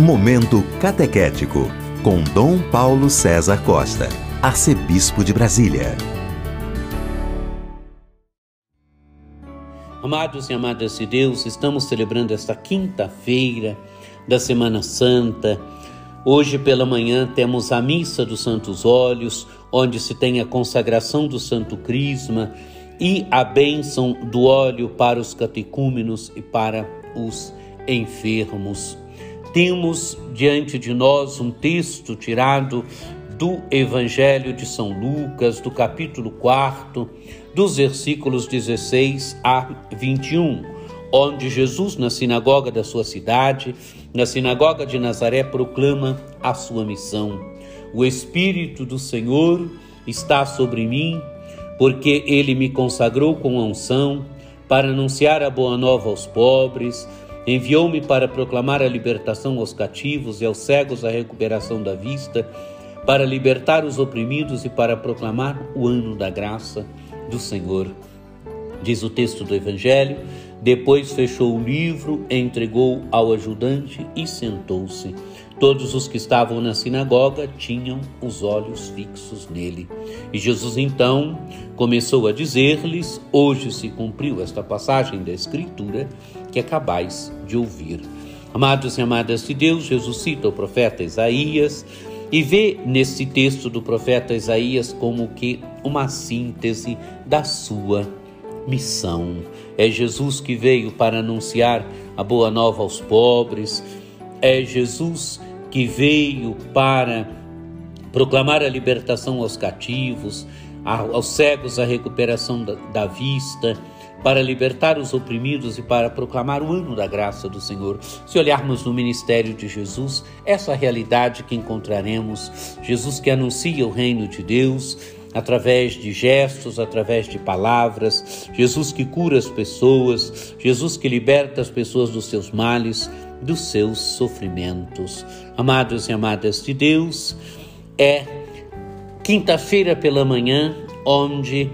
Momento Catequético, com Dom Paulo César Costa, Arcebispo de Brasília. Amados e amadas de Deus, estamos celebrando esta quinta-feira da Semana Santa. Hoje pela manhã temos a Missa dos Santos Olhos, onde se tem a consagração do Santo Crisma e a bênção do óleo para os catecúmenos e para os enfermos. Temos diante de nós um texto tirado do Evangelho de São Lucas, do capítulo 4, dos versículos 16 a 21, onde Jesus, na sinagoga da sua cidade, na sinagoga de Nazaré, proclama a sua missão. O Espírito do Senhor está sobre mim, porque ele me consagrou com unção para anunciar a boa nova aos pobres Enviou-me para proclamar a libertação aos cativos e aos cegos a recuperação da vista, para libertar os oprimidos e para proclamar o ano da graça do Senhor. Diz o texto do Evangelho. Depois fechou o livro, entregou ao ajudante e sentou-se. Todos os que estavam na sinagoga tinham os olhos fixos nele. E Jesus então começou a dizer-lhes: Hoje se cumpriu esta passagem da Escritura que acabais de ouvir. Amados e amadas de Deus, Jesus cita o profeta Isaías e vê nesse texto do profeta Isaías como que uma síntese da sua missão. É Jesus que veio para anunciar a boa nova aos pobres, é Jesus que veio para proclamar a libertação aos cativos, aos cegos a recuperação da, vista, para libertar os oprimidos e para proclamar o ano da graça do Senhor. Se olharmos no ministério de Jesus, essa realidade que encontraremos, Jesus que anuncia o reino de Deus, através de gestos, através de palavras, Jesus que cura as pessoas, Jesus que liberta as pessoas dos seus males, dos seus sofrimentos. Amados e amadas de Deus, é quinta-feira pela manhã, onde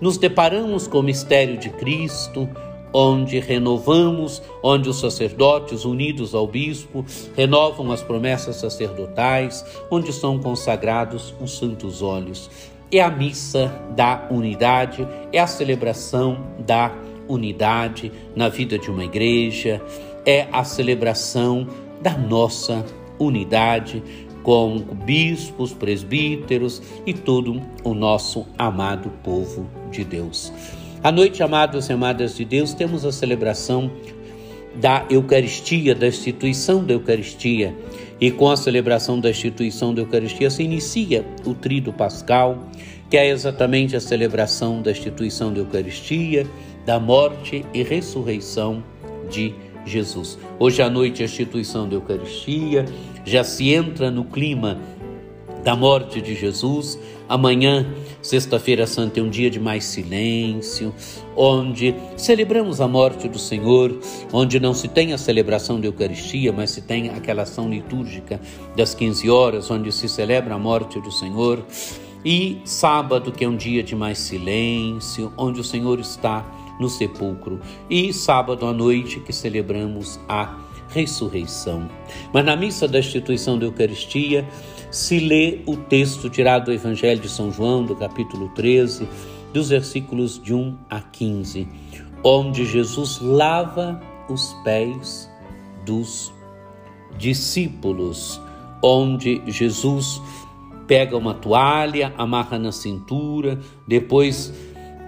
nos deparamos com o mistério de Cristo, onde renovamos, onde os sacerdotes unidos ao bispo renovam as promessas sacerdotais, onde são consagrados os santos olhos. É a missa da unidade, é a celebração da unidade na vida de uma igreja, é a celebração da nossa unidade com bispos, presbíteros e todo o nosso amado povo de Deus. À noite, amados e amadas de Deus, temos a celebração da Eucaristia, da instituição da Eucaristia. E com a celebração da instituição da Eucaristia se inicia o Trido Pascal, que é exatamente a celebração da instituição da Eucaristia, da morte e ressurreição de Jesus. Hoje à noite, a instituição da Eucaristia, já se entra no clima da morte de Jesus. Amanhã, Sexta-feira Santa, é um dia de mais silêncio, onde celebramos a morte do Senhor, onde não se tem a celebração da Eucaristia, mas se tem aquela ação litúrgica das 15 horas, onde se celebra a morte do Senhor. E sábado, que é um dia de mais silêncio, onde o Senhor está no sepulcro. E sábado à noite, que celebramos a ressurreição. Mas na missa da instituição da Eucaristia se lê o texto tirado do Evangelho de São João, do capítulo 13, dos versículos de 1 a 15, onde Jesus lava os pés dos discípulos, onde Jesus pega uma toalha, amarra na cintura, depois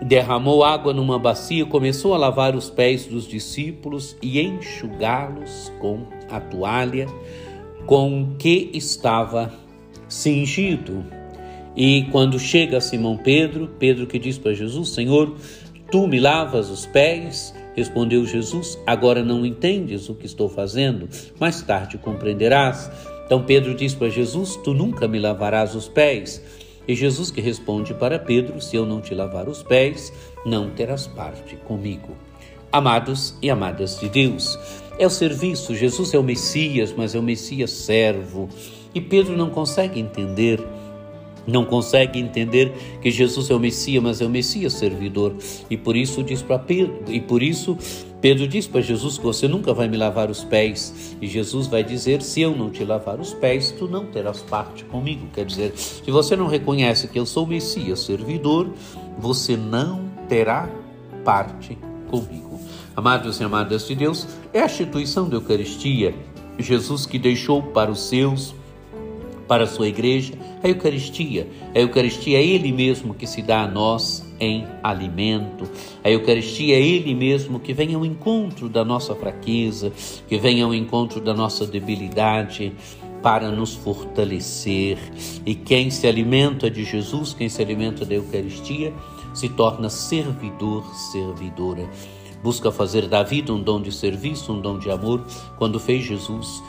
derramou água numa bacia, começou a lavar os pés dos discípulos e enxugá-los com a toalha com que estava cingido. E quando chega Simão Pedro, Pedro que diz para Jesus: Senhor, tu me lavas os pés? Respondeu Jesus: Agora não entendes o que estou fazendo, mais tarde compreenderás. Então Pedro diz para Jesus: Tu nunca me lavarás os pés. E Jesus que responde para Pedro: Se eu não te lavar os pés, não terás parte comigo. Amados e amadas de Deus, é o serviço. Jesus é o Messias, mas é o Messias servo. E Pedro não consegue entender não consegue entender que Jesus é o Messias, mas é o Messias servidor. E por isso diz para Pedro, e por isso Pedro diz para Jesus que você nunca vai me lavar os pés, e Jesus vai dizer: se eu não te lavar os pés, tu não terás parte comigo. Quer dizer, se você não reconhece que eu sou Messias, servidor, você não terá parte comigo. Amados e amadas de Deus, é a instituição da Eucaristia, Jesus que deixou para os seus para a sua igreja, a Eucaristia. A Eucaristia é Ele mesmo que se dá a nós em alimento. A Eucaristia é Ele mesmo que vem ao encontro da nossa fraqueza, que vem ao encontro da nossa debilidade para nos fortalecer. E quem se alimenta de Jesus, quem se alimenta da Eucaristia, se torna servidor, servidora. Busca fazer da vida um dom de serviço, um dom de amor, quando fez Jesus,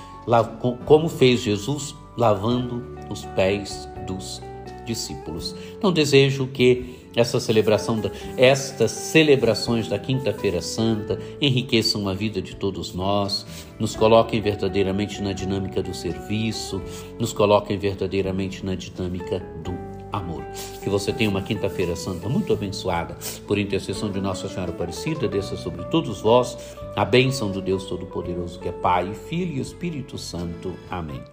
como fez Jesus lavando os pés dos discípulos. Então desejo que essa celebração, estas celebrações da Quinta-feira Santa enriqueçam a vida de todos nós, nos coloquem verdadeiramente na dinâmica do serviço, nos coloquem verdadeiramente na dinâmica do amor. Que você tenha uma Quinta-feira Santa muito abençoada, por intercessão de Nossa Senhora Aparecida, desça sobre todos vós a bênção do Deus Todo-Poderoso, que é Pai, Filho e Espírito Santo. Amém.